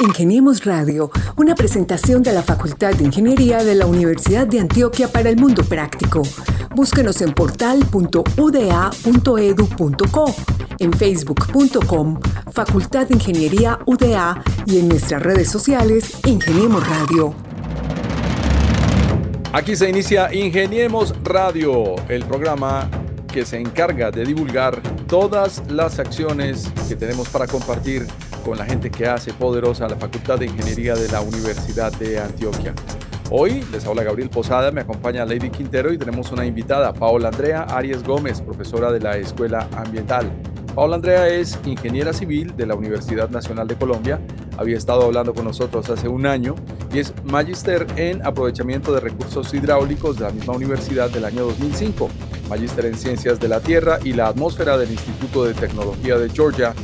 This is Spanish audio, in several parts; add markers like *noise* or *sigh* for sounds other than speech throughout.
Ingeniemos Radio, una presentación de la Facultad de Ingeniería de la Universidad de Antioquia para el Mundo Práctico. Búsquenos en portal.uda.edu.co, en facebook.com, Facultad de Ingeniería UDA y en nuestras redes sociales Ingeniemos Radio. Aquí se inicia Ingeniemos Radio, el programa que se encarga de divulgar todas las acciones que tenemos para compartir con la gente que hace poderosa la Facultad de Ingeniería de la Universidad de Antioquia. Hoy les habla Gabriel Posada, me acompaña Lady Quintero y tenemos una invitada, Paola Andrea Arias Gómez, profesora de la Escuela Ambiental. Paola Andrea es ingeniera civil de la Universidad Nacional de Colombia, había estado hablando con nosotros hace un año y es magíster en aprovechamiento de recursos hidráulicos de la misma universidad del año 2005, magíster en ciencias de la tierra y la atmósfera del Instituto de Tecnología de Georgia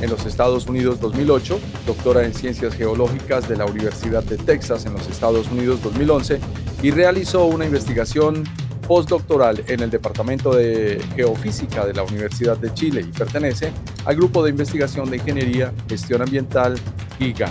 en los Estados Unidos 2008, doctora en Ciencias Geológicas de la Universidad de Texas en los Estados Unidos 2011 y realizó una investigación postdoctoral en el Departamento de Geofísica de la Universidad de Chile y pertenece al Grupo de Investigación de Ingeniería, Gestión Ambiental GIGA.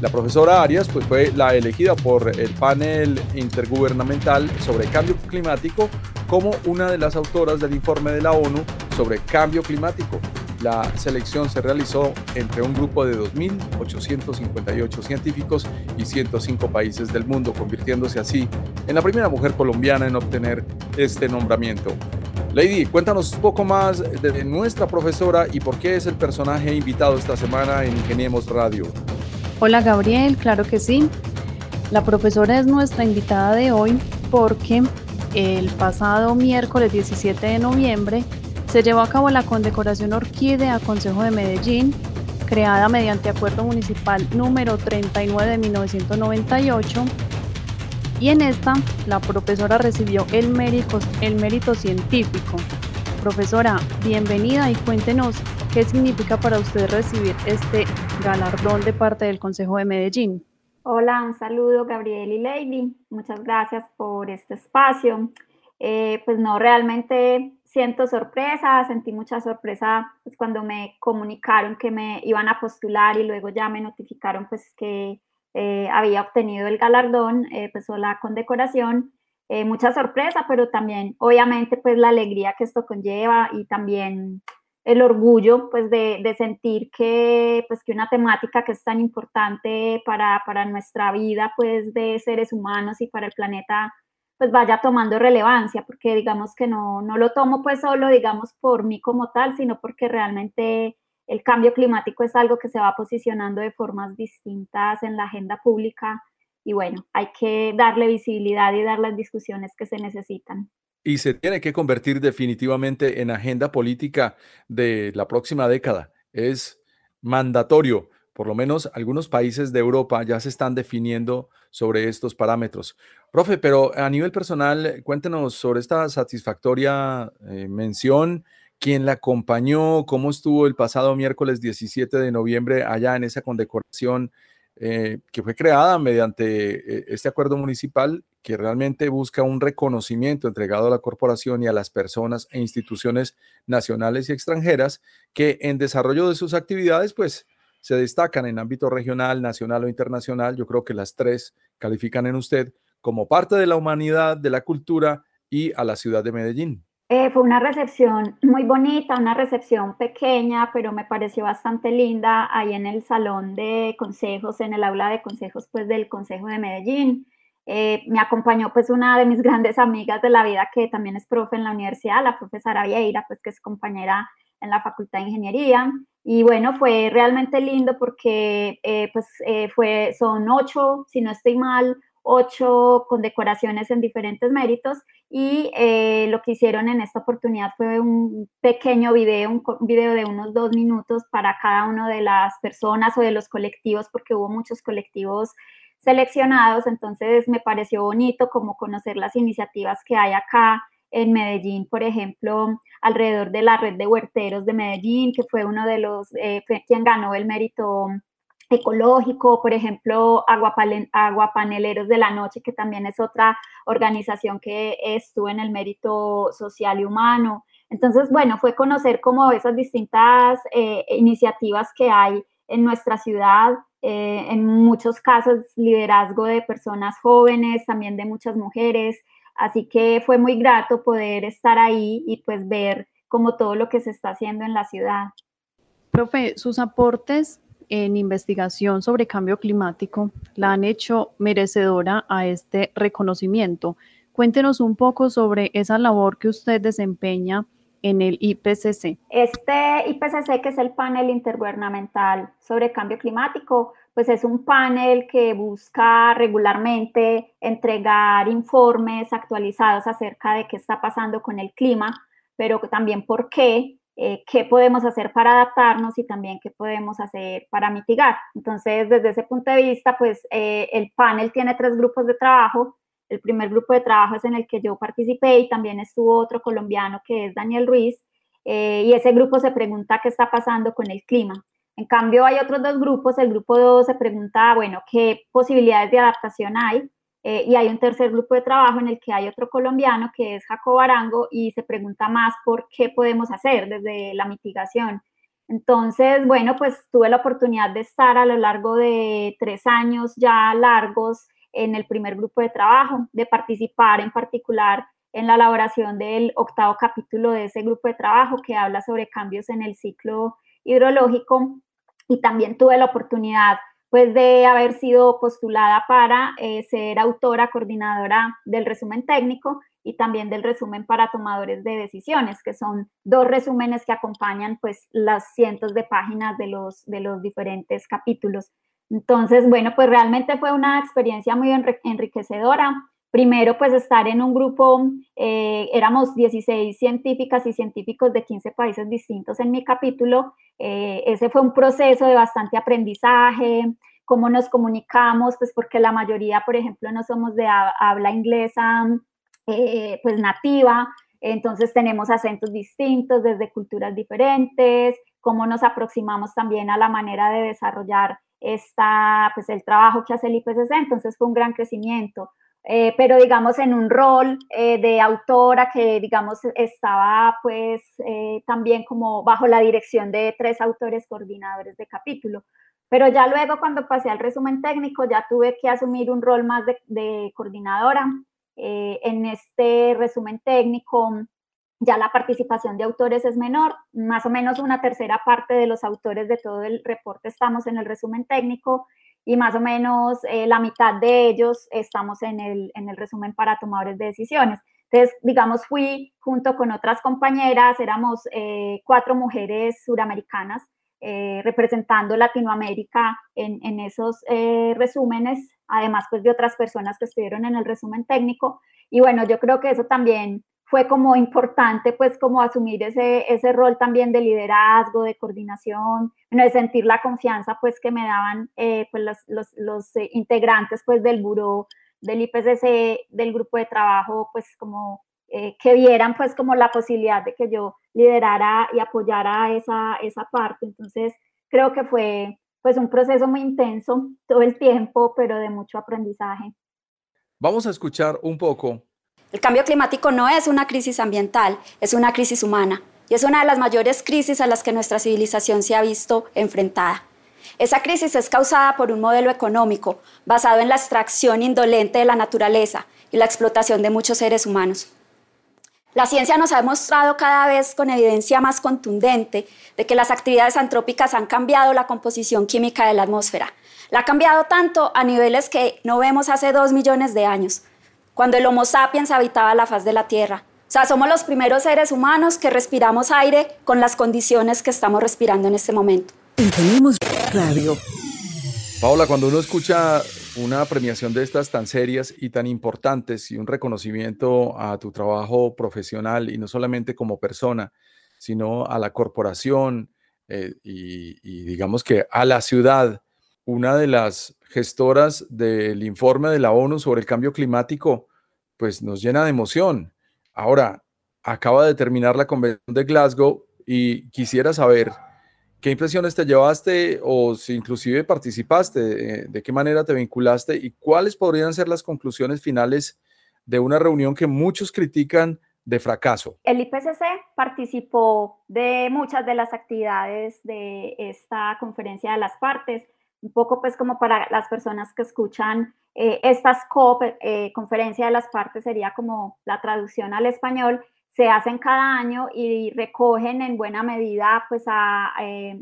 La profesora Arias pues, fue la elegida por el panel intergubernamental sobre cambio climático como una de las autoras del informe de la ONU sobre cambio climático, la selección se realizó entre un grupo de 2.858 científicos y 105 países del mundo, convirtiéndose así en la primera mujer colombiana en obtener este nombramiento. Lady, cuéntanos un poco más de nuestra profesora y por qué es el personaje invitado esta semana en Ingeniemos Radio. Hola Gabriel, claro que sí. La profesora es nuestra invitada de hoy porque el pasado miércoles 17 de noviembre se llevó a cabo la condecoración Orquídea Consejo de Medellín, creada mediante Acuerdo Municipal número 39 de 1998, y en esta la profesora recibió el mérito, científico. Profesora, bienvenida y cuéntenos qué significa para usted recibir este galardón de parte del Consejo de Medellín. Hola, un saludo Gabriel y Lady. Muchas gracias por este espacio. Eh, pues no, realmente siento sorpresa, sentí mucha sorpresa pues, cuando me comunicaron que me iban a postular y luego ya me notificaron pues que eh, había obtenido el galardón, eh, pues o la condecoración. Eh, mucha sorpresa, pero también obviamente pues la alegría que esto conlleva y también el orgullo pues de, de, sentir que pues que una temática que es tan importante para, para nuestra vida pues de seres humanos y para el planeta pues vaya tomando relevancia, porque digamos que no, no lo tomo pues solo, digamos, por mí como tal, sino porque realmente el cambio climático es algo que se va posicionando de formas distintas en la agenda pública y bueno, hay que darle visibilidad y dar las discusiones que se necesitan. Y se tiene que convertir definitivamente en agenda política de la próxima década. Es mandatorio por lo menos algunos países de Europa ya se están definiendo sobre estos parámetros. Profe, pero a nivel personal, cuéntenos sobre esta satisfactoria eh, mención, quién la acompañó, cómo estuvo el pasado miércoles 17 de noviembre allá en esa condecoración eh, que fue creada mediante eh, este acuerdo municipal que realmente busca un reconocimiento entregado a la corporación y a las personas e instituciones nacionales y extranjeras que en desarrollo de sus actividades, pues, se destacan en ámbito regional, nacional o internacional. Yo creo que las tres califican en usted como parte de la humanidad, de la cultura y a la ciudad de Medellín. Eh, fue una recepción muy bonita, una recepción pequeña, pero me pareció bastante linda ahí en el salón de consejos, en el aula de consejos pues del Consejo de Medellín. Eh, me acompañó pues una de mis *laughs* grandes amigas de la vida que también es profe en la universidad, la profesora Vieira, pues que es compañera en la Facultad de Ingeniería. Y bueno, fue realmente lindo porque eh, pues eh, fue, son ocho, si no estoy mal, ocho condecoraciones en diferentes méritos y eh, lo que hicieron en esta oportunidad fue un pequeño video, un, video de unos dos minutos para cada una de las personas o de los colectivos, porque hubo muchos colectivos seleccionados, entonces me pareció bonito como conocer las iniciativas que hay acá en Medellín, por ejemplo, alrededor de la red de huerteros de Medellín, que fue uno de los, eh, quien ganó el mérito ecológico, por ejemplo, Aguapaneleros de la Noche, que también es otra organización que estuvo en el mérito social y humano. Entonces, bueno, fue conocer como esas distintas eh, iniciativas que hay en nuestra ciudad, eh, en muchos casos liderazgo de personas jóvenes, también de muchas mujeres, así que fue muy grato poder estar ahí y pues ver como todo lo que se está haciendo en la ciudad. Profe, sus aportes en investigación sobre cambio climático la han hecho merecedora a este reconocimiento. Cuéntenos un poco sobre esa labor que usted desempeña en el IPCC. Este IPCC, que es el panel intergubernamental sobre cambio climático, pues es un panel que busca regularmente entregar informes actualizados acerca de qué está pasando con el clima, pero también por qué, eh, qué podemos hacer para adaptarnos y también qué podemos hacer para mitigar. Entonces, desde ese punto de vista, pues eh, el panel tiene tres grupos de trabajo el primer grupo de trabajo es en el que yo participé y también estuvo otro colombiano que es Daniel Ruiz. Eh, y ese grupo se pregunta qué está pasando con el clima. En cambio, hay otros dos grupos. El grupo 2 se pregunta, bueno, qué posibilidades de adaptación hay. Eh, y hay un tercer grupo de trabajo en el que hay otro colombiano que es Jacob Arango y se pregunta más por qué podemos hacer desde la mitigación. Entonces, bueno, pues tuve la oportunidad de estar a lo largo de tres años ya largos en el primer grupo de trabajo, de participar en particular en la elaboración del octavo capítulo de ese grupo de trabajo que habla sobre cambios en el ciclo hidrológico y también tuve la oportunidad pues de haber sido postulada para eh, ser autora coordinadora del resumen técnico y también del resumen para tomadores de decisiones, que son dos resúmenes que acompañan pues las cientos de páginas de los, de los diferentes capítulos. Entonces, bueno, pues realmente fue una experiencia muy enriquecedora. Primero, pues estar en un grupo, eh, éramos 16 científicas y científicos de 15 países distintos en mi capítulo. Eh, ese fue un proceso de bastante aprendizaje, cómo nos comunicamos, pues porque la mayoría, por ejemplo, no somos de habla inglesa, eh, pues nativa, entonces tenemos acentos distintos desde culturas diferentes, cómo nos aproximamos también a la manera de desarrollar está pues el trabajo que hace el IPCC, entonces fue un gran crecimiento. Eh, pero digamos en un rol eh, de autora que digamos estaba pues eh, también como bajo la dirección de tres autores coordinadores de capítulo. Pero ya luego cuando pasé al resumen técnico ya tuve que asumir un rol más de, de coordinadora. en este resumen técnico ya la participación de autores es menor, más o menos una tercera parte de los autores de todo el reporte estamos en el resumen técnico y más o menos eh, la mitad de ellos estamos en el, en el resumen para tomadores de decisiones. Entonces, digamos, fui junto con otras compañeras, éramos eh, cuatro mujeres suramericanas eh, representando Latinoamérica en, en esos resúmenes, además pues de otras personas que estuvieron en el resumen técnico. Y bueno, yo creo que eso también fue como importante pues como asumir ese, ese rol también de liderazgo, de coordinación, de sentir la confianza pues que me daban eh, pues los, los, los eh, integrantes pues del buró, del IPCC, del grupo de trabajo, pues como eh, que vieran pues como la posibilidad de que yo liderara y apoyara esa, esa parte. Entonces creo que fue pues un proceso muy intenso todo el tiempo, pero de mucho aprendizaje. Vamos a escuchar un poco el cambio climático no es una crisis ambiental, es una crisis humana y es una de las mayores crisis a las que nuestra civilización se ha visto enfrentada. Esa crisis es causada por un modelo económico basado en la extracción indolente de la naturaleza y la explotación de muchos seres humanos. La ciencia nos ha demostrado cada vez con evidencia más contundente de que las actividades antrópicas han cambiado la composición química de la atmósfera. La ha cambiado tanto a niveles que no vemos hace dos millones de años, cuando el Homo sapiens habitaba la faz de la Tierra. O sea, somos los primeros seres humanos que respiramos aire con las condiciones que estamos respirando en este momento. Tenemos radio. Paola, cuando uno escucha una premiación de estas tan serias y tan importantes y un reconocimiento a tu trabajo profesional y no solamente como persona, sino a la corporación eh, y, y digamos que a la ciudad, una de las gestoras del informe de la ONU sobre el cambio climático pues nos llena de emoción. Ahora, acaba de terminar la convención de Glasgow y quisiera saber qué impresiones te llevaste o si inclusive participaste, de, qué manera te vinculaste y cuáles podrían ser las conclusiones finales de una reunión que muchos critican de fracaso? El IPCC participó de muchas de las actividades de esta conferencia de las partes, un poco pues como para las personas que escuchan eh, estas COP, eh, conferencia de las partes sería como la traducción al español, se hacen cada año y recogen en buena medida pues a eh,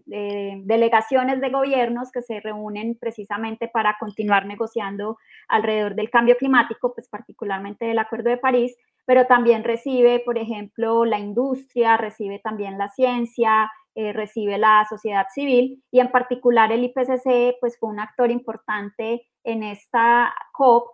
delegaciones de gobiernos que se reúnen precisamente para continuar negociando alrededor del cambio climático, pues particularmente del Acuerdo de París, pero también recibe, por ejemplo, la industria, recibe también la ciencia, eh, recibe la sociedad civil y en particular el IPCC pues fue un actor importante en esta COP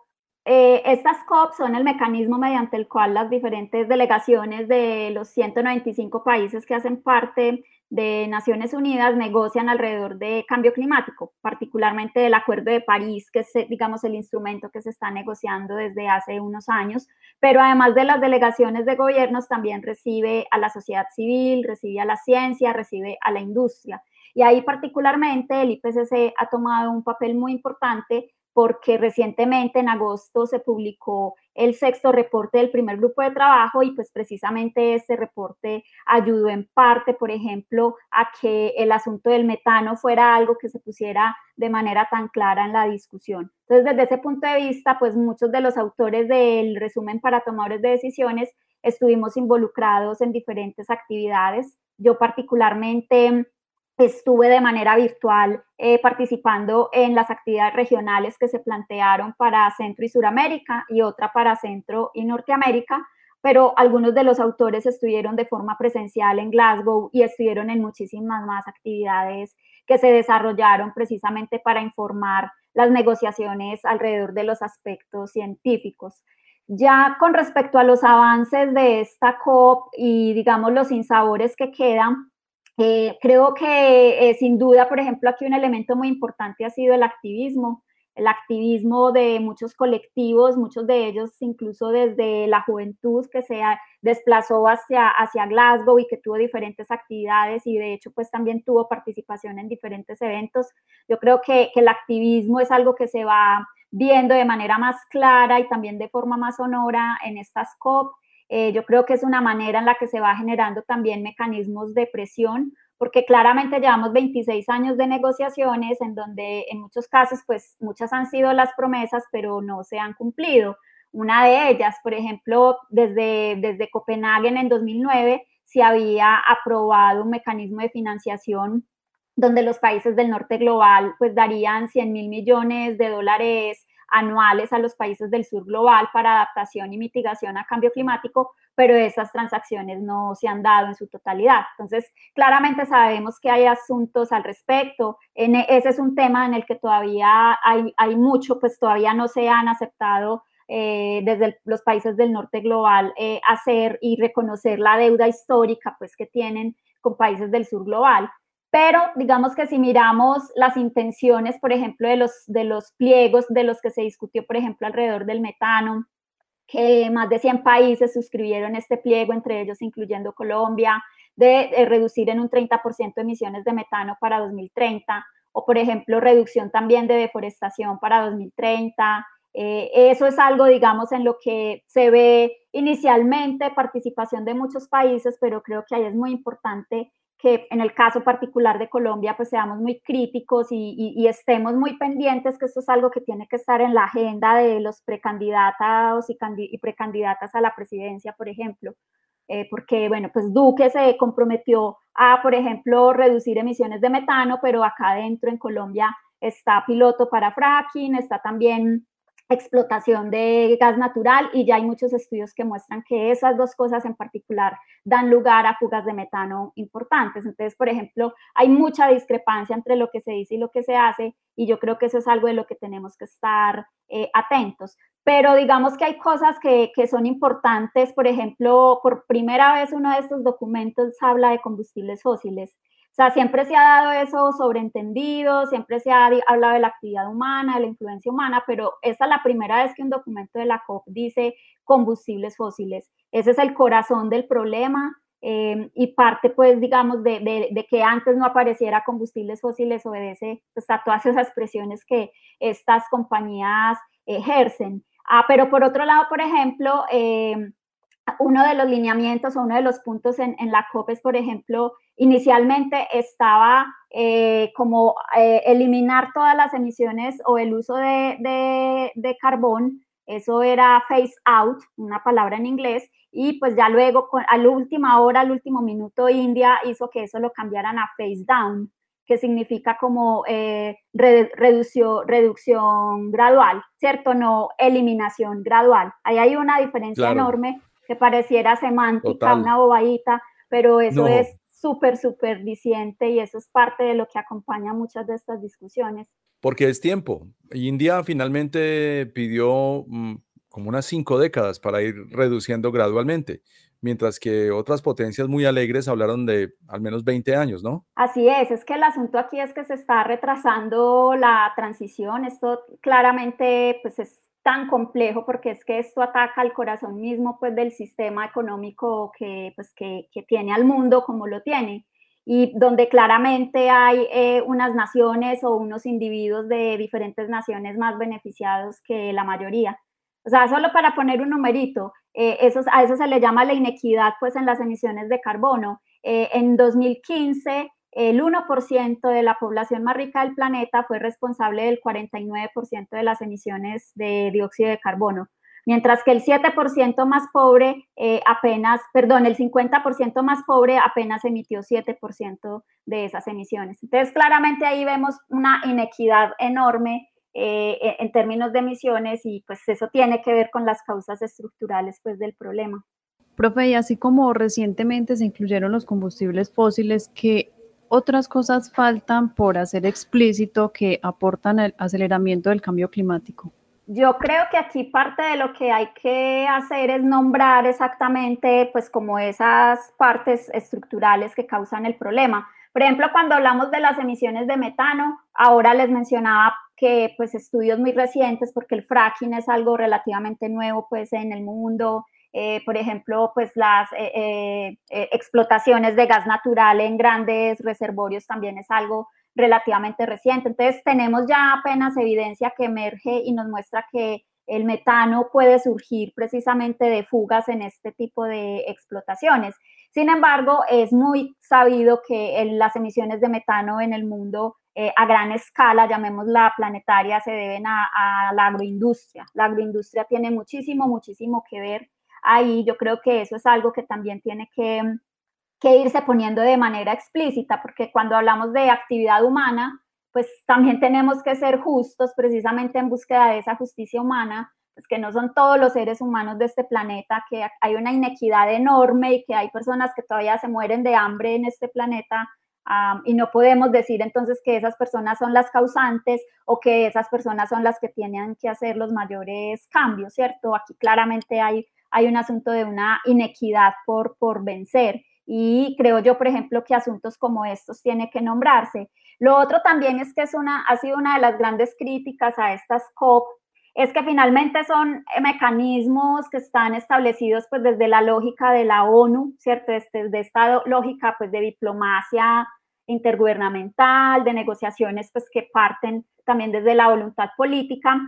eh, estas COP son el mecanismo mediante el cual las diferentes delegaciones de los 195 países que hacen parte de Naciones Unidas negocian alrededor de cambio climático, particularmente del Acuerdo de París, que es, digamos, el instrumento que se está negociando desde hace unos años, pero además de las delegaciones de gobiernos, también recibe a la sociedad civil, recibe a la ciencia, recibe a la industria. Y ahí particularmente el IPCC ha tomado un papel muy importante porque recientemente en agosto se publicó el sexto reporte del primer grupo de trabajo y pues precisamente este reporte ayudó en parte, por ejemplo, a que el asunto del metano fuera algo que se pusiera de manera tan clara en la discusión. Entonces, desde ese punto de vista, pues muchos de los autores del resumen para tomadores de decisiones estuvimos involucrados en diferentes actividades. Yo particularmente estuve de manera virtual eh, participando en las actividades regionales que se plantearon para Centro y Suramérica y otra para Centro y Norteamérica, pero algunos de los autores estuvieron de forma presencial en Glasgow y estuvieron en muchísimas más actividades que se desarrollaron precisamente para informar las negociaciones alrededor de los aspectos científicos. Ya con respecto a los avances de esta COP y digamos los insabores que quedan, eh, creo que eh, sin duda, por ejemplo, aquí un elemento muy importante ha sido el activismo, el activismo de muchos colectivos, muchos de ellos incluso desde la juventud que se desplazó hacia, hacia Glasgow y que tuvo diferentes actividades y de hecho pues también tuvo participación en diferentes eventos. Yo creo que, que el activismo es algo que se va viendo de manera más clara y también de forma más sonora en estas COP. Eh, yo creo que es una manera en la que se va generando también mecanismos de presión, porque claramente llevamos 26 años de negociaciones en donde en muchos casos, pues muchas han sido las promesas, pero no se han cumplido. Una de ellas, por ejemplo, desde, desde Copenhague en 2009 se había aprobado un mecanismo de financiación donde los países del norte global pues darían 100 mil millones de dólares anuales a los países del sur global para adaptación y mitigación a cambio climático, pero esas transacciones no se han dado en su totalidad. Entonces, claramente sabemos que hay asuntos al respecto. En, e, ese es un tema en el que todavía hay, hay mucho, pues todavía no se han aceptado eh, desde los países del norte global eh, hacer y reconocer la deuda histórica pues que tienen con países del sur global. Pero digamos que si miramos las intenciones, por ejemplo, de los, de los pliegos de los que se discutió, por ejemplo, alrededor del metano, que más de 100 países suscribieron este pliego, entre ellos incluyendo Colombia, de, reducir en un 30% emisiones de metano para 2030, o por ejemplo, reducción también de deforestación para 2030. Eh, eso es algo, digamos, en lo que se ve inicialmente participación de muchos países, pero creo que ahí es muy importante que en el caso particular de Colombia, pues seamos muy críticos y, estemos muy pendientes, que esto es algo que tiene que estar en la agenda de los precandidatos y, precandidatas a la presidencia, por ejemplo. Eh, porque, bueno, pues Duque se comprometió a, por ejemplo, reducir emisiones de metano, pero acá adentro en Colombia está piloto para fracking, está también explotación de gas natural y ya hay muchos estudios que muestran que esas dos cosas en particular dan lugar a fugas de metano importantes. Entonces, por ejemplo, hay mucha discrepancia entre lo que se dice y lo que se hace y yo creo que eso es algo de lo que tenemos que estar eh, atentos. Pero digamos que hay cosas que, que son importantes, por ejemplo, por primera vez uno de estos documentos habla de combustibles fósiles o sea, siempre se ha dado eso sobreentendido, siempre se ha hablado de la actividad humana, de la influencia humana, pero esta es la primera vez que un documento de la COP dice combustibles fósiles. Ese es el corazón del problema eh, y parte, pues, digamos, de, de, que antes no apareciera combustibles fósiles obedece pues, a todas esas presiones que estas compañías ejercen. Ah, pero por otro lado, por ejemplo, eh, uno de los lineamientos o uno de los puntos en, la COP por ejemplo, inicialmente estaba eh, como eh, eliminar todas las emisiones o el uso de, de, carbón, eso era phase out, una palabra en inglés, y pues ya luego a la última hora, al último minuto, India hizo que eso lo cambiaran a phase down, que significa como eh, reducción gradual, ¿cierto? No eliminación gradual. Ahí hay una diferencia enorme que pareciera semántica, una bobadita, pero eso es súper, súper diciente y eso es parte de lo que acompaña muchas de estas discusiones. Porque es tiempo. India finalmente pidió mm, como unas cinco décadas para ir reduciendo gradualmente mientras que otras potencias muy alegres hablaron de al menos 20 años, ¿no? Así es, es que el asunto aquí es que se está retrasando la transición, esto claramente pues es tan complejo porque es que esto ataca al corazón mismo pues del sistema económico que, pues, que, tiene al mundo como lo tiene y donde claramente hay eh, unas naciones o unos individuos de diferentes naciones más beneficiados que la mayoría. O sea, solo para poner un numerito, eh, eso, a eso se le llama la inequidad pues en las emisiones de carbono. Eh, en 2015, el 1% de la población más rica del planeta fue responsable del 49% de las emisiones de dióxido de carbono, mientras que el 7% más pobre eh, apenas, perdón, el 50% más pobre apenas emitió 7% de esas emisiones. Entonces, claramente ahí vemos una inequidad enorme eh, e, en términos de emisiones y pues eso tiene que ver con las causas estructurales pues del problema. Profe, y así como recientemente se incluyeron los combustibles fósiles, ¿qué otras cosas faltan por hacer explícito que aportan el aceleramiento del cambio climático? Yo creo que aquí parte de lo que hay que hacer es nombrar exactamente pues como esas partes estructurales que causan el problema. Por ejemplo, cuando hablamos de las emisiones de metano, ahora les mencionaba que pues estudios muy recientes, porque el fracking es algo relativamente nuevo pues en el mundo, eh, por ejemplo, pues las eh, eh, explotaciones de gas natural en grandes reservorios también es algo relativamente reciente. Entonces tenemos ya apenas evidencia que emerge y nos muestra que el metano puede surgir precisamente de fugas en este tipo de explotaciones. Sin embargo, es muy sabido que las emisiones de metano en el mundo eh, a gran escala, llamémosla planetaria, se deben a, la agroindustria. La agroindustria tiene muchísimo, muchísimo que ver ahí. Yo creo que eso es algo que también tiene que, que irse poniendo de manera explícita, porque cuando hablamos de actividad humana, pues también tenemos que ser justos precisamente en búsqueda de esa justicia humana, pues que no son todos los seres humanos de este planeta, que hay una inequidad enorme y que hay personas que todavía se mueren de hambre en este planeta y no podemos decir entonces que esas personas son las causantes o que esas personas son las que tienen que hacer los mayores cambios, ¿cierto? Aquí claramente hay, hay un asunto de una inequidad por, por vencer y creo yo, por ejemplo, que asuntos como estos tienen que nombrarse. Lo otro también es que es una, ha sido una de las grandes críticas a estas COP, es que finalmente son mecanismos que están establecidos pues desde la lógica de la ONU, ¿cierto? Desde, desde esta lógica pues de diplomacia intergubernamental, de negociaciones pues que parten también desde la voluntad política,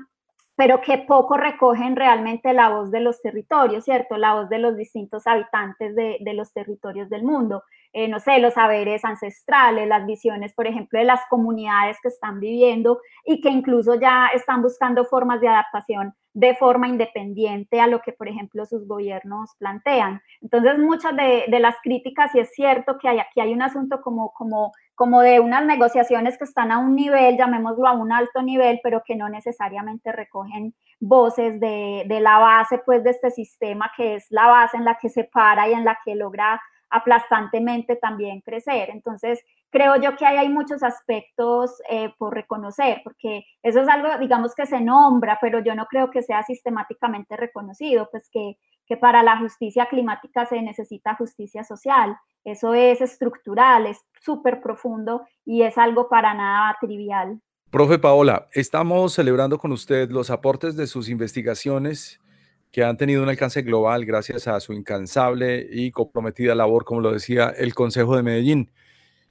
pero que poco recogen realmente la voz de los territorios, ¿cierto? La voz de los distintos habitantes de, de los territorios del mundo. Eh, no sé, los saberes ancestrales, las visiones, por ejemplo, de las comunidades que están viviendo y que incluso ya están buscando formas de adaptación de forma independiente a lo que, por ejemplo, sus gobiernos plantean. Entonces, muchas de, las críticas, y es cierto que hay, aquí hay un asunto como, como, como de unas negociaciones que están a un nivel, llamémoslo a un alto nivel, pero que no necesariamente recogen voces de, de la base, pues, de este sistema, que es la base en la que se para y en la que logra aplastantemente también crecer. Entonces, creo yo que ahí hay muchos aspectos eh, por reconocer, porque eso es algo, digamos, que se nombra, pero yo no creo que sea sistemáticamente reconocido, pues que, que para la justicia climática se necesita justicia social. Eso es estructural, es súper profundo y es algo para nada trivial. Profe Paola, estamos celebrando con usted los aportes de sus investigaciones que han tenido un alcance global gracias a su incansable y comprometida labor, como lo decía el Consejo de Medellín.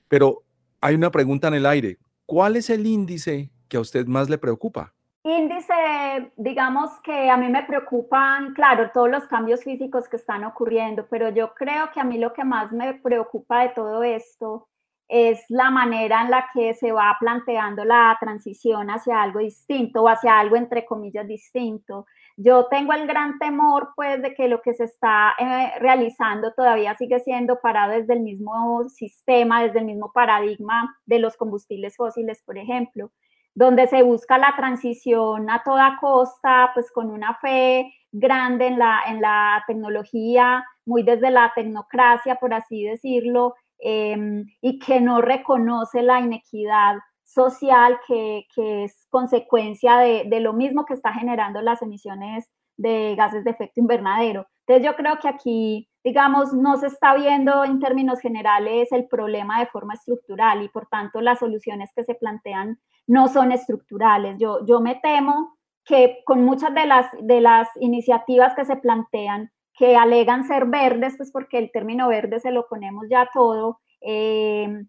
Pero hay una pregunta en el aire. ¿Cuál es el índice que a usted más le preocupa? Índice, digamos que a mí me preocupan, claro, todos los cambios físicos que están ocurriendo, pero yo creo que a mí lo que más me preocupa de todo esto es la manera en la que se va planteando la transición hacia algo distinto o hacia algo entre comillas distinto. Yo tengo el gran temor pues de que lo que se está eh, realizando todavía sigue siendo parado desde el mismo sistema, desde el mismo paradigma de los combustibles fósiles, por ejemplo donde se busca la transición a toda costa, pues con una fe grande en la, en la tecnología, muy desde la tecnocracia, por así decirlo, em, y que no reconoce la inequidad social que, es consecuencia de, de, lo mismo que está generando las emisiones de gases de efecto invernadero. Entonces yo creo que aquí, digamos, no se está viendo en términos generales el problema de forma estructural y por tanto las soluciones que se plantean no son estructurales. Yo, yo me temo que con muchas de las, de las iniciativas que se plantean, que alegan ser verdes, pues porque el término verde se lo ponemos ya todo, eh,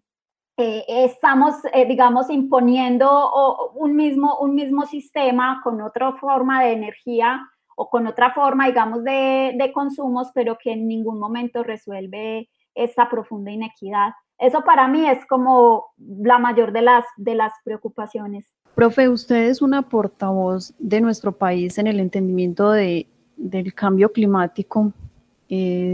eh, estamos, eh, digamos, imponiendo un, mismo, un mismo sistema con otra forma de energía o con otra forma, digamos, de, de consumos, pero que en ningún momento resuelve esa profunda inequidad. Eso para mí es como la mayor de las, de las preocupaciones. Profe, usted es una portavoz de nuestro país en el entendimiento de, del cambio climático.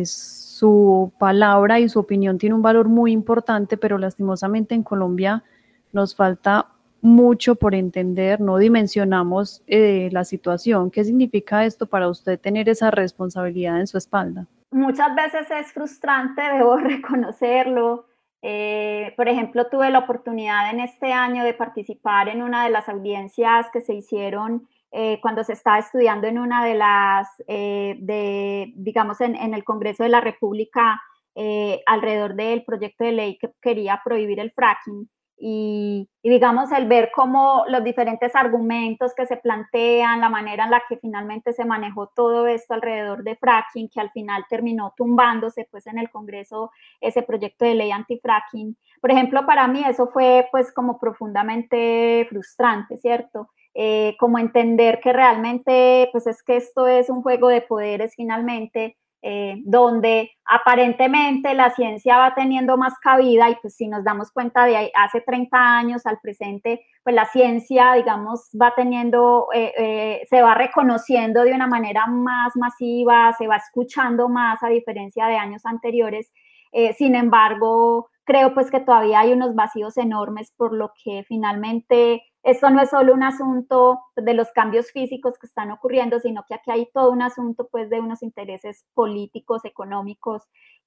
su palabra y su opinión tiene un valor muy importante, pero lastimosamente en Colombia nos falta mucho por entender, no dimensionamos eh, la situación. ¿Qué significa esto para usted tener esa responsabilidad en su espalda? Muchas veces es frustrante, *laughs* debo reconocerlo. Eh, por ejemplo, tuve la oportunidad en este año de participar en una de las audiencias que se hicieron eh, cuando se estaba estudiando en una de las, digamos, en, el Congreso de la República alrededor del proyecto de ley que quería prohibir el fracking y, digamos el ver cómo los diferentes argumentos que se plantean, la manera en la que finalmente se manejó todo esto alrededor de fracking, que al final terminó tumbándose pues en el Congreso ese proyecto de ley anti-fracking. Por ejemplo, para mí eso fue pues como profundamente frustrante, ¿cierto? Eh, como entender que realmente pues es que esto es un juego de poderes finalmente eh, donde aparentemente la ciencia va teniendo más cabida y pues si nos damos cuenta de hace 30 años al presente, pues la ciencia, digamos, va teniendo, eh, eh, se va reconociendo de una manera más masiva, se va escuchando más a diferencia de años anteriores. sin embargo, creo pues que todavía hay unos vacíos enormes por lo que finalmente esto no es solo un asunto de los cambios físicos que están ocurriendo, sino que aquí hay todo un asunto pues de unos intereses políticos, económicos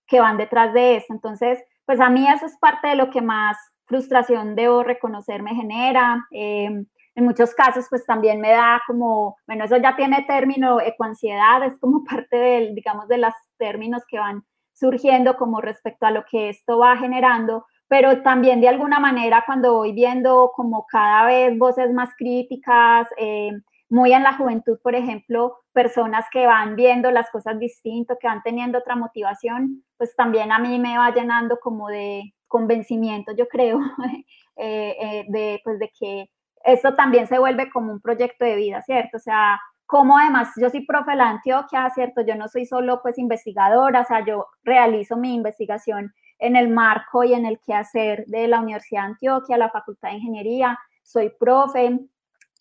que van detrás de esto. Entonces, pues a mí eso es parte de lo que más frustración debo reconocer me genera. Em, en muchos casos, pues también me da como, bueno, eso ya tiene término ecoansiedad, es como *laughs* parte del, digamos, de los términos que van surgiendo como respecto a lo que esto va generando, pero también de alguna manera cuando voy viendo como cada vez voces más críticas, eh, muy en la juventud, por ejemplo, personas que van viendo las cosas distinto, que van teniendo otra motivación, pues también a mí me va llenando como de convencimiento, yo creo, *laughs* eh, eh, de, pues de que esto también se vuelve como un proyecto de vida, ¿cierto? O sea, como además yo soy profe de la Antioquia, ¿cierto? Yo no soy solo pues investigadora, o sea, yo realizo mi investigación en el marco y en el quehacer de la Universidad de Antioquia, la Facultad de Ingeniería. Soy profe,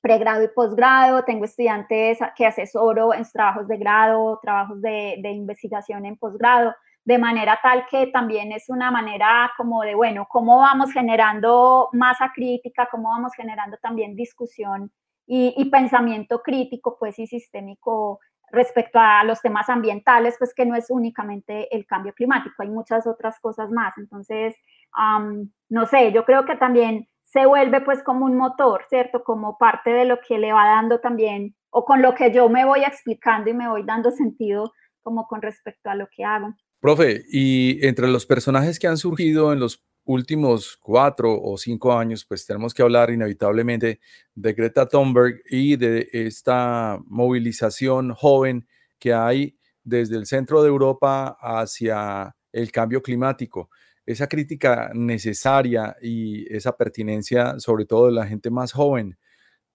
pregrado y posgrado, tengo estudiantes que asesoro en trabajos de grado, trabajos de, de investigación en posgrado, de manera tal que también es una manera como de, bueno, cómo vamos generando masa crítica, cómo vamos generando también discusión y, y pensamiento crítico, pues, y sistémico respecto a los temas ambientales, pues que no es únicamente el cambio climático, hay muchas otras cosas más. Entonces, no sé, yo creo que también se vuelve pues como un motor, ¿cierto? Como parte de lo que le va dando también, o con lo que yo me voy explicando y me voy dando sentido como con respecto a lo que hago. Profe, y entre los personajes que han surgido en los últimos cuatro o cinco años, pues tenemos que hablar inevitablemente de Greta Thunberg y de esta movilización joven que hay desde el centro de Europa hacia el cambio climático. Esa crítica necesaria y esa pertinencia, sobre todo de la gente más joven.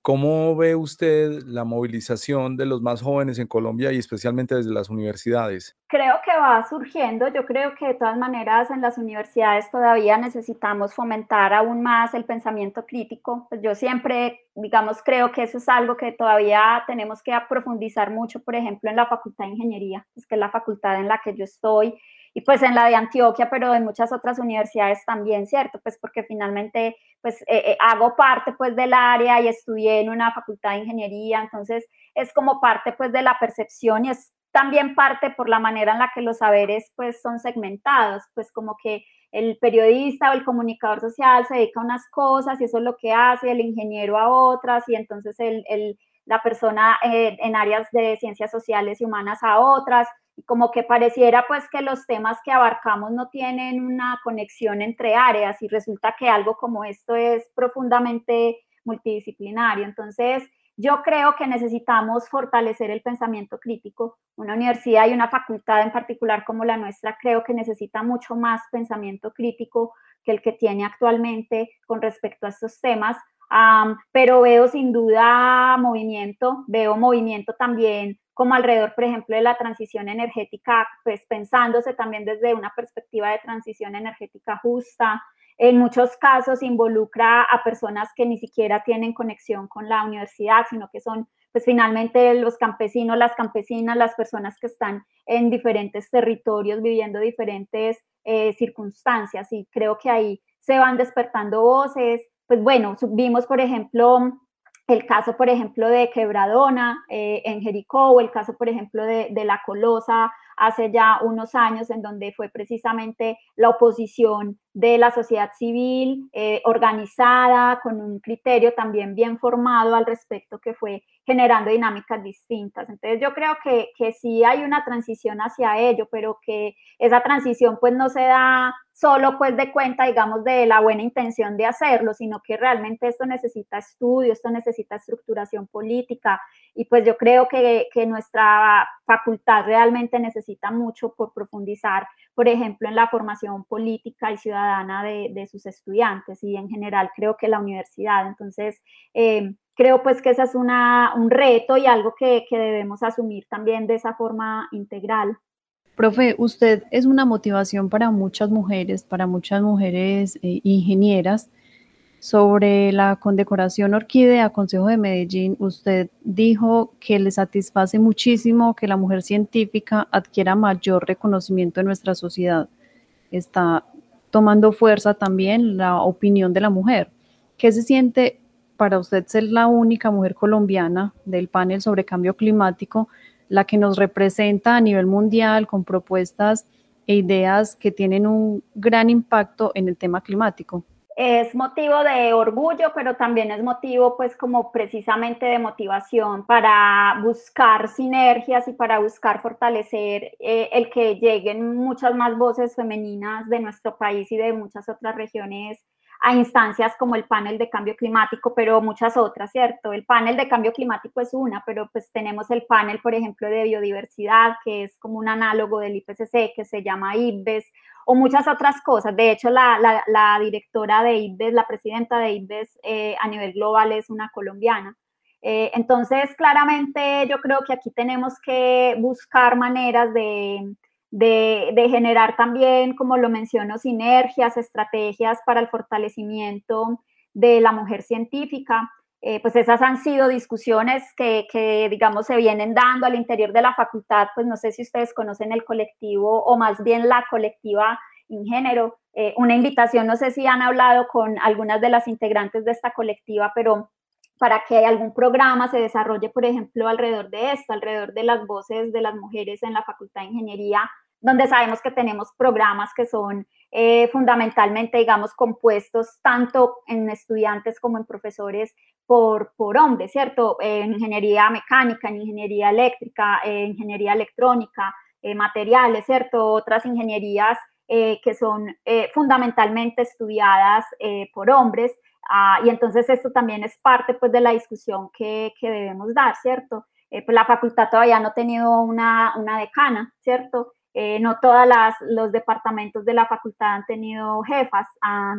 ¿Cómo ve usted la movilización de los más jóvenes en Colombia y especialmente desde las universidades? Creo que va surgiendo. Yo creo que de todas maneras en las universidades todavía necesitamos fomentar aún más el pensamiento crítico. Pues yo siempre, digamos, creo que eso es algo que todavía tenemos que profundizar mucho, por ejemplo, en la Facultad de Ingeniería, es que es la facultad en la que yo estoy y pues en la de Antioquia, pero en muchas otras universidades también, ¿cierto? Pues porque finalmente pues eh, eh, hago parte pues del área y estudié en una facultad de ingeniería, entonces es como parte pues de la percepción y es también parte por la manera en la que los saberes pues son segmentados, pues como que el periodista o el comunicador social se dedica a unas cosas y eso es lo que hace, el ingeniero a otras y entonces el, el, la persona eh, en áreas de ciencias sociales y humanas a otras como que pareciera pues que los temas que abarcamos no tienen una conexión entre áreas y resulta que algo como esto es profundamente multidisciplinario. Entonces, yo creo que necesitamos fortalecer el pensamiento crítico. Una universidad y una facultad en particular como la nuestra creo que necesita mucho más pensamiento crítico que el que tiene actualmente con respecto a estos temas. pero veo sin duda movimiento, veo movimiento también como alrededor, por ejemplo, de la transición energética, pues pensándose también desde una perspectiva de transición energética justa. En muchos casos involucra a personas que ni siquiera tienen conexión con la universidad, sino que son, pues finalmente, los campesinos, las campesinas, las personas que están en diferentes territorios viviendo diferentes eh, circunstancias. Y creo que ahí se van despertando voces. Pues bueno, vimos, por ejemplo, el caso, por ejemplo, de Quebradona eh, en Jericó, o el caso, por ejemplo, de, de, La Colosa hace ya unos años, en donde fue precisamente la oposición de la sociedad civil eh, organizada, con un criterio también bien formado al respecto, que fue generando dinámicas distintas. Entonces yo creo que, que sí hay una transición hacia ello, pero que esa transición pues no se da solo pues de cuenta, digamos, de la buena intención de hacerlo, sino que realmente esto necesita estudio, esto necesita estructuración política y pues yo creo que, que nuestra facultad realmente necesita mucho por profundizar, por ejemplo, en la formación política y ciudadana de, sus estudiantes y en general creo que la universidad. Entonces, eh, creo pues que ese es una, un reto y algo que, que debemos asumir también de esa forma integral. Profe, usted es una motivación para muchas mujeres, para muchas mujeres eh, ingenieras. Sobre la condecoración Orquídea Consejo de Medellín, usted dijo que le satisface muchísimo que la mujer científica adquiera mayor reconocimiento en nuestra sociedad. Está tomando fuerza también la opinión de la mujer. ¿Qué se siente para usted ser la única mujer colombiana del panel sobre cambio climático la que nos representa a nivel mundial con propuestas e ideas que tienen un gran impacto en el tema climático. Es motivo de orgullo, pero también es motivo pues como precisamente de motivación para buscar sinergias y para buscar fortalecer eh, el que lleguen muchas más voces femeninas de nuestro país y de muchas otras regiones a instancias como el panel de cambio climático, pero muchas otras, ¿cierto? El panel de cambio climático es una, pero pues tenemos el panel, por ejemplo, de biodiversidad, que es como un análogo del IPCC, que se llama IPBES, o muchas otras cosas. De hecho, la, la, directora de IPBES, la presidenta de IPBES eh, a nivel global es una colombiana. Eh, entonces, claramente yo creo que aquí tenemos que buscar maneras de de, generar también, como lo menciono, sinergias, estrategias para el fortalecimiento de la mujer científica. Eh, pues esas han sido discusiones que, digamos, se vienen dando al interior de la facultad, pues no sé si ustedes conocen el colectivo o más bien la colectiva Ingénero. Eh, una invitación, no sé si han hablado con algunas de las integrantes de esta colectiva, pero para que algún programa se desarrolle, por ejemplo, alrededor de esto, alrededor de las voces de las mujeres en la Facultad de Ingeniería donde sabemos que tenemos programas que son eh, fundamentalmente, digamos, compuestos tanto en estudiantes como en profesores por, por hombres, ¿cierto? en ingeniería mecánica, en ingeniería eléctrica, en ingeniería electrónica, eh, materiales, ¿cierto? Otras ingenierías eh, que son fundamentalmente estudiadas por hombres. Ah, y entonces esto también es parte pues de la discusión que, que debemos dar, ¿cierto? pues la facultad todavía no ha tenido una, una decana, ¿cierto? Eh, no todos los departamentos de la facultad han tenido jefas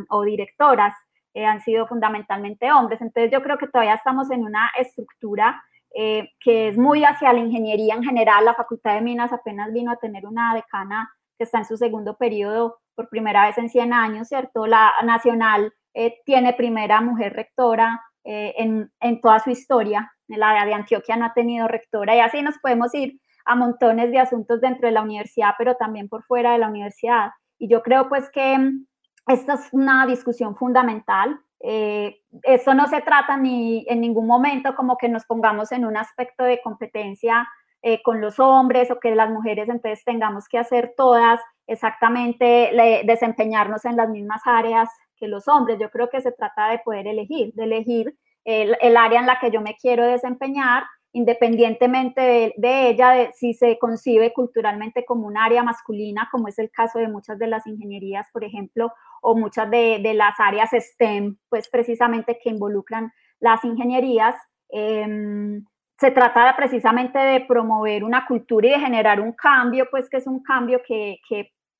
o directoras. eh, han sido fundamentalmente hombres. Entonces yo creo que todavía estamos en una estructura eh, que es muy hacia la ingeniería en general. La Facultad de Minas apenas vino a tener una decana que está en su segundo periodo por primera vez en 100 años, ¿cierto? La nacional eh, tiene primera mujer rectora en, en, toda su historia. La de Antioquia no ha tenido rectora y así nos podemos ir a montones de asuntos dentro de la universidad, pero también por fuera de la universidad. Y yo creo pues que mm, esta es una discusión fundamental. Eh, esto no se trata ni en ningún momento como que nos pongamos en un aspecto de competencia eh, con los hombres o que las mujeres entonces tengamos que hacer todas exactamente, desempeñarnos en las mismas áreas que los hombres. Yo creo que se trata de poder elegir, de elegir el, el área en la que yo me quiero desempeñar independientemente de, ella, de, si se concibe culturalmente como un área masculina, como es el caso de muchas de las ingenierías, por ejemplo, o muchas de, las áreas STEM, pues precisamente que involucran las ingenierías. Em, se trata precisamente de promover una cultura y de generar un cambio, pues que es un cambio que,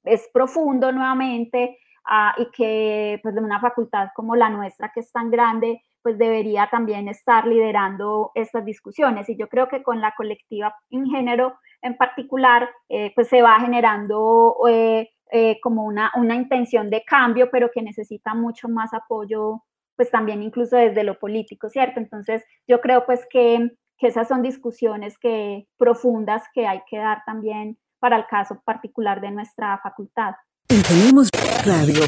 es profundo nuevamente ah, y que pues de una facultad como la nuestra, que es tan grande, pues debería también estar liderando estas discusiones. Y yo creo que con la colectiva en género en particular, eh, pues se va generando eh, eh, como una, una intención de cambio, pero que necesita mucho más apoyo, pues también incluso desde lo político, ¿cierto? Entonces yo creo pues que, que esas son discusiones que, profundas que hay que dar también para el caso particular de nuestra facultad. Radio.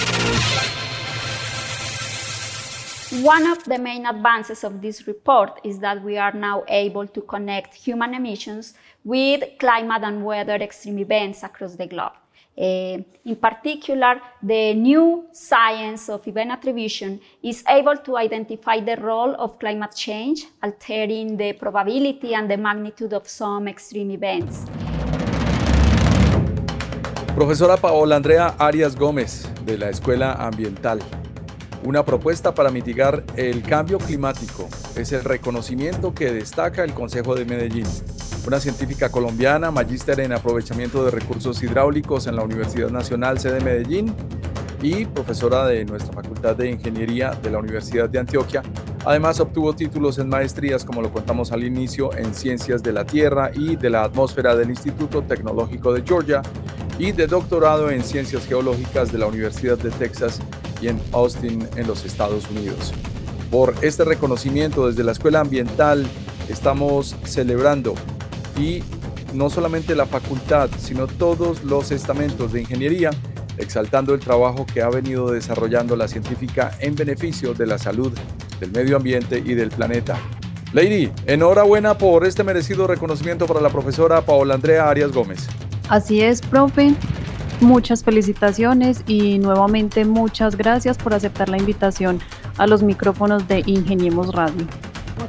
One of the main advances of this report is that we are now able to connect human emissions with climate and weather extreme events across the globe. Uh, in particular, the new science of event attribution is able to identify the role of climate change, altering the probability and the magnitude of some extreme events. Profesora Paola Andrea Arias Gómez, de la Escuela Ambiental. Una propuesta para mitigar el cambio climático es el reconocimiento que destaca el Consejo de Medellín. Una científica colombiana, magíster en aprovechamiento de recursos hidráulicos en la Universidad Nacional sede Medellín y profesora de nuestra Facultad de Ingeniería de la Universidad de Antioquia. Además obtuvo títulos en maestrías, como lo contamos al inicio, en Ciencias de la Tierra y de la Atmósfera del Instituto Tecnológico de Georgia y de doctorado en Ciencias Geológicas de la Universidad de Texas en Austin, en los Estados Unidos. Por este reconocimiento desde la Escuela Ambiental estamos celebrando y no solamente la facultad, sino todos los estamentos de ingeniería, exaltando el trabajo que ha venido desarrollando la científica en beneficio de la salud, del medio ambiente y del planeta. Lady, enhorabuena por este merecido reconocimiento para la profesora Paola Andrea Arias Gómez. Así es, profe. Muchas felicitaciones y nuevamente muchas gracias por aceptar la invitación a los micrófonos de Ingeniemos Radio.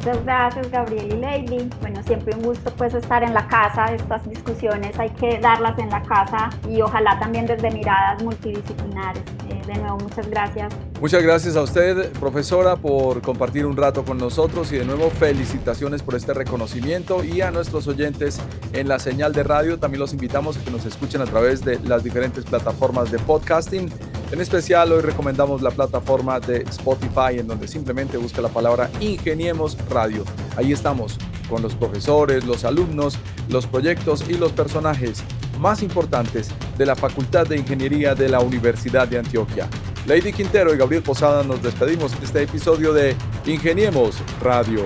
Muchas gracias Gabriel y Lady. Bueno, siempre un gusto pues estar en la casa, estas discusiones hay que darlas en la casa y ojalá también desde miradas multidisciplinares. Eh, de nuevo, muchas gracias. Muchas gracias a usted, profesora, por compartir un rato con nosotros y de nuevo felicitaciones por este reconocimiento y a nuestros oyentes en la señal de radio. También los invitamos a que nos escuchen a través de las diferentes plataformas de podcasting. En especial hoy recomendamos la plataforma de Spotify en donde simplemente busca la palabra Ingeniemos Radio. Ahí estamos con los profesores, los alumnos, los proyectos y los personajes más importantes de la Facultad de Ingeniería de la Universidad de Antioquia. Lady Quintero y Gabriel Posada nos despedimos de este episodio de Ingeniemos Radio.